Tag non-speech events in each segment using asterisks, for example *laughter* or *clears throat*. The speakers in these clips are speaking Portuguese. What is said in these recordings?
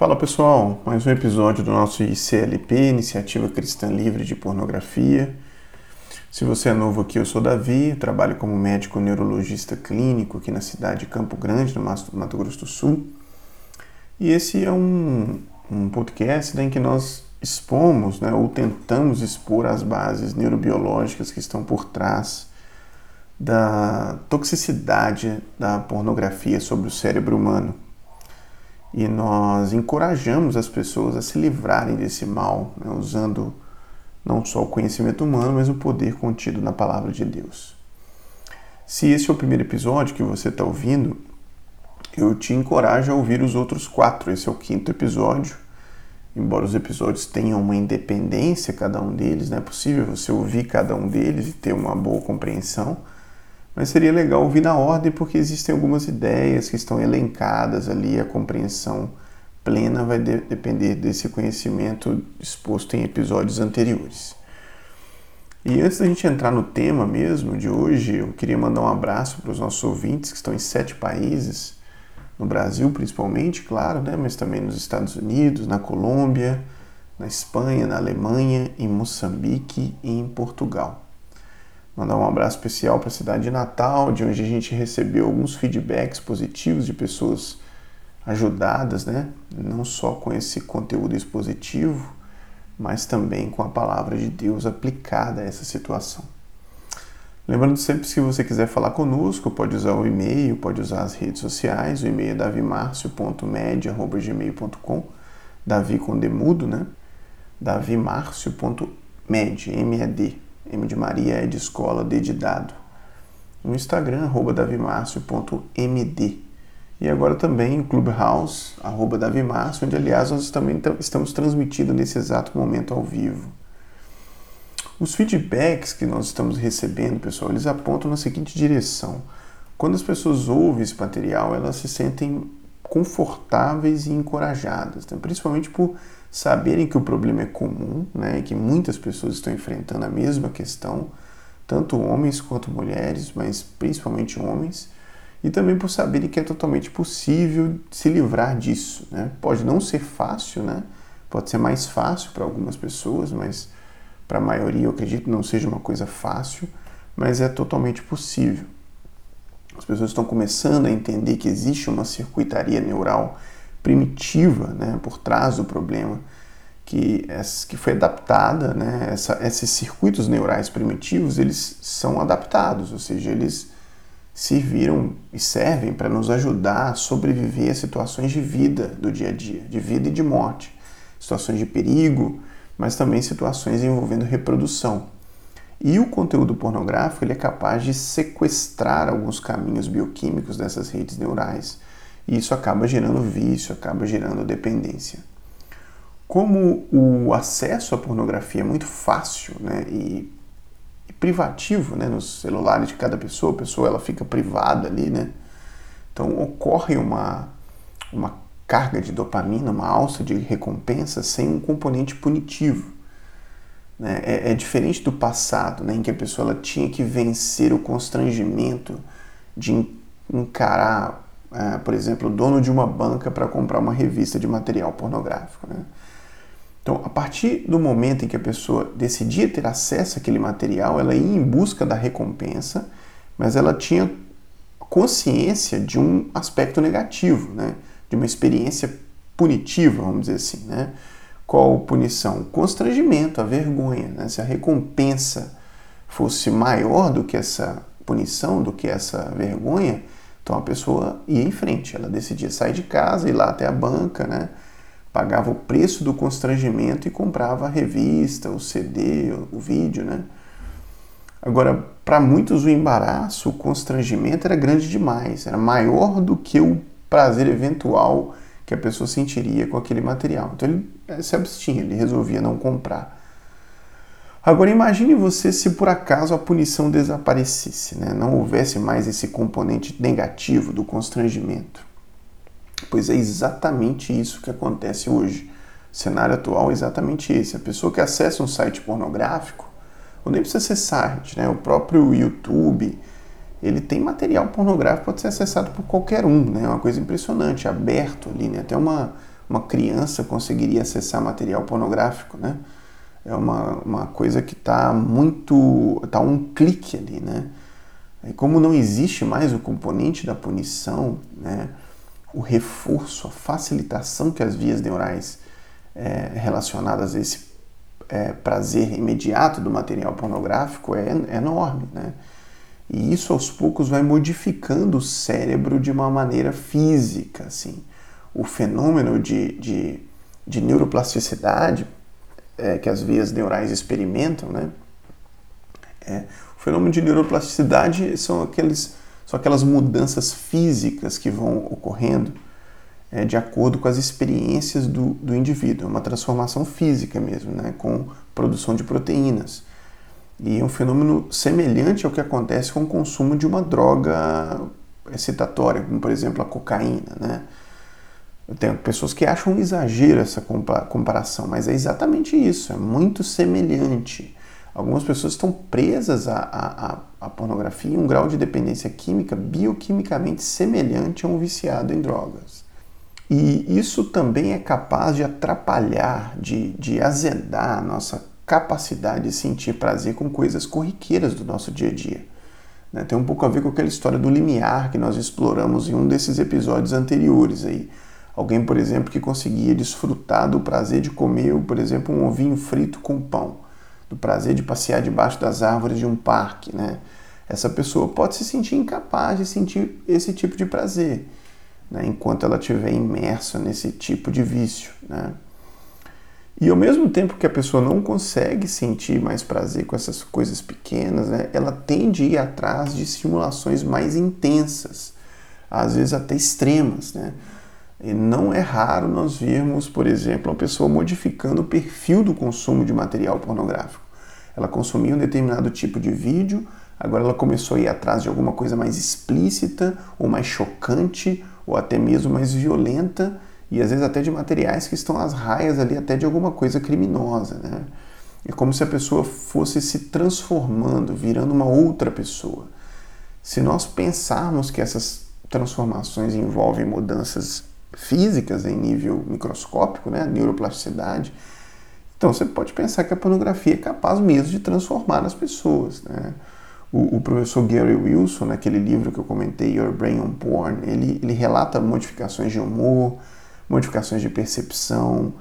Fala pessoal, mais um episódio do nosso ICLP, Iniciativa Cristã Livre de Pornografia. Se você é novo aqui, eu sou Davi, trabalho como médico neurologista clínico aqui na cidade de Campo Grande, no Mato Grosso do Sul. E esse é um, um podcast em que nós expomos, né, ou tentamos expor as bases neurobiológicas que estão por trás da toxicidade da pornografia sobre o cérebro humano e nós encorajamos as pessoas a se livrarem desse mal, né, usando não só o conhecimento humano, mas o poder contido na palavra de Deus. Se esse é o primeiro episódio que você está ouvindo, eu te encorajo a ouvir os outros quatro. Esse é o quinto episódio. Embora os episódios tenham uma independência, cada um deles, não é possível você ouvir cada um deles e ter uma boa compreensão mas seria legal ouvir na ordem porque existem algumas ideias que estão elencadas ali, a compreensão plena vai de depender desse conhecimento exposto em episódios anteriores. E antes da gente entrar no tema mesmo de hoje, eu queria mandar um abraço para os nossos ouvintes que estão em sete países, no Brasil principalmente, claro, né, mas também nos Estados Unidos, na Colômbia, na Espanha, na Alemanha, em Moçambique e em Portugal. Mandar um abraço especial para a cidade de Natal, de onde a gente recebeu alguns feedbacks positivos de pessoas ajudadas, né? Não só com esse conteúdo expositivo, mas também com a palavra de Deus aplicada a essa situação. Lembrando sempre, se você quiser falar conosco, pode usar o e-mail, pode usar as redes sociais. O e-mail é davimarcio.med.gmail.com Davi com demudo, né? davimarcio.med, M-E-D, M de Maria, é de escola, D de dado. No Instagram, arroba. E agora também o Clubhouse, arroba onde aliás nós também estamos transmitindo nesse exato momento ao vivo. Os feedbacks que nós estamos recebendo, pessoal, eles apontam na seguinte direção. Quando as pessoas ouvem esse material, elas se sentem confortáveis e encorajadas, né? principalmente por saberem que o problema é comum, né, que muitas pessoas estão enfrentando a mesma questão, tanto homens quanto mulheres, mas principalmente homens, e também por saberem que é totalmente possível se livrar disso. Né? Pode não ser fácil, né? pode ser mais fácil para algumas pessoas, mas para a maioria eu acredito não seja uma coisa fácil, mas é totalmente possível. As pessoas estão começando a entender que existe uma circuitaria neural primitiva né, por trás do problema, que, que foi adaptada, né, essa, esses circuitos neurais primitivos, eles são adaptados, ou seja, eles serviram e servem para nos ajudar a sobreviver a situações de vida do dia a dia, de vida e de morte, situações de perigo, mas também situações envolvendo reprodução. E o conteúdo pornográfico ele é capaz de sequestrar alguns caminhos bioquímicos dessas redes neurais e isso acaba gerando vício, acaba gerando dependência. Como o acesso à pornografia é muito fácil né, e, e privativo né, nos celulares de cada pessoa, a pessoa ela fica privada ali, né? Então ocorre uma, uma carga de dopamina, uma alça de recompensa sem um componente punitivo. Né? É, é, diferente do passado, né, em que a pessoa tinha que vencer o constrangimento de encarar é, por exemplo, o dono de uma banca para comprar uma revista de material pornográfico. Né? Então, a partir do momento em que a pessoa decidia ter acesso àquele material, ela ia em busca da recompensa, mas ela tinha consciência de um aspecto negativo, né? de uma experiência punitiva, vamos dizer assim. Né? Qual punição? O constrangimento, a vergonha. Né? Se a recompensa fosse maior do que essa punição, do que essa vergonha, então a pessoa ia em frente, ela decidia sair de casa, ir lá até a banca, né? pagava o preço do constrangimento e comprava a revista, o CD, o, vídeo. Né? Agora, para muitos o embaraço, o constrangimento era grande demais, era maior do que o prazer eventual que a pessoa sentiria com aquele material. Então ele se abstinha, ele resolvia não comprar. Agora imagine você se por acaso a punição desaparecesse, né? não houvesse mais esse componente negativo do constrangimento. Pois é exatamente isso que acontece hoje. O cenário atual é exatamente esse. A pessoa que acessa um site pornográfico, ou nem precisa ser site, né? o próprio YouTube, ele tem material pornográfico pode ser acessado por qualquer um, né? É uma coisa impressionante, aberto ali, né? Até uma, uma criança conseguiria acessar material pornográfico, né? É uma, uma coisa que está muito. está um clique ali, né? E como não existe mais o componente da punição, né? o reforço, a facilitação que as vias neurais é, relacionadas a esse é, prazer imediato do material pornográfico é, é enorme, né? E isso aos poucos vai modificando o cérebro de uma maneira física, assim. O fenômeno de, de, de neuroplasticidade é, que as vias neurais experimentam, né? É, o fenômeno de neuroplasticidade são, aqueles, são aquelas mudanças físicas que vão ocorrendo é, de acordo com as experiências do, do indivíduo. É uma transformação física mesmo, né? com produção de proteínas. E é um fenômeno semelhante ao que acontece com o consumo de uma droga excitatória, como por exemplo a cocaína. Né? Eu tenho pessoas que acham um exagero essa comparação, mas é exatamente isso, é muito semelhante. Algumas pessoas estão presas à, à, à pornografia em um grau de dependência química bioquimicamente semelhante a um viciado em drogas. E isso também é capaz de atrapalhar, de, de azedar a nossa capacidade de sentir prazer com coisas corriqueiras do nosso dia a dia. Né? Tem um pouco a ver com aquela história do limiar que nós exploramos em um desses episódios anteriores aí. Alguém, por exemplo, que conseguia desfrutar do prazer de comer, por exemplo, um ovinho frito com pão, do prazer de passear debaixo das árvores de um parque, né? Essa pessoa pode se sentir incapaz de sentir esse tipo de prazer né, enquanto ela estiver imersa nesse tipo de vício. Né? E ao mesmo tempo que a pessoa não consegue sentir mais prazer com essas coisas pequenas, né, ela tende a ir atrás de estimulações mais intensas, às vezes até extremas. Né? E não é raro nós vermos, por exemplo, uma pessoa modificando o perfil do consumo de material pornográfico. Ela consumia um determinado tipo de vídeo, agora ela começou a ir atrás de alguma coisa mais explícita ou mais chocante ou até mesmo mais violenta e às vezes até de materiais que estão às raias ali até de alguma coisa criminosa, né? É como se a pessoa fosse se transformando, virando uma outra pessoa. Se nós pensarmos que essas transformações envolvem mudanças físicas em nível microscópico, né, neuroplasticidade, então você pode pensar que a pornografia é capaz mesmo de transformar as pessoas, né? O, o, professor Gary Wilson, naquele livro que eu comentei, Your Brain on Porn, ele, ele relata modificações de humor, modificações de percepção,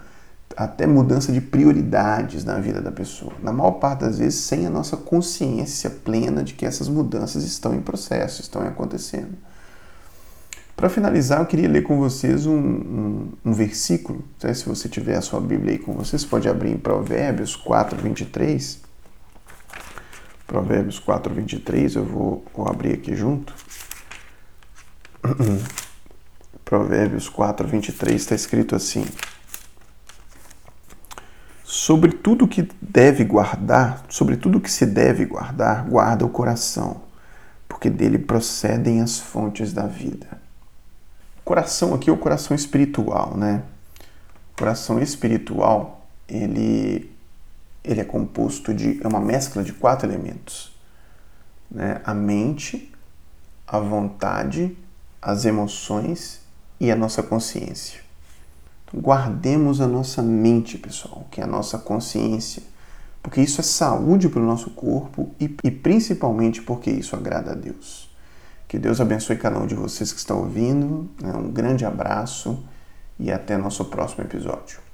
até mudança de prioridades na vida da pessoa. Na maior parte das vezes, sem a nossa consciência plena de que essas mudanças estão em processo, estão acontecendo. Para finalizar, eu queria ler com vocês um, um, um versículo. Se você tiver a sua Bíblia aí com você, você pode abrir em Provérbios 4, 23. Provérbios 4, 23, eu vou, vou abrir aqui junto. *clears throat* Provérbios 4, 23 está escrito assim: Sobre tudo que deve guardar, sobre tudo que se deve guardar, guarda o coração, porque dele procedem as fontes da vida. Coração aqui é o coração espiritual, né? O coração espiritual, ele ele é composto de é uma mescla de quatro elementos, né? A mente, a vontade, as emoções e a nossa consciência. Guardemos a nossa mente, pessoal, que é a nossa consciência, porque isso é saúde para o nosso corpo e, e principalmente porque isso agrada a Deus. Que Deus abençoe cada um de vocês que estão ouvindo. Né? Um grande abraço e até nosso próximo episódio.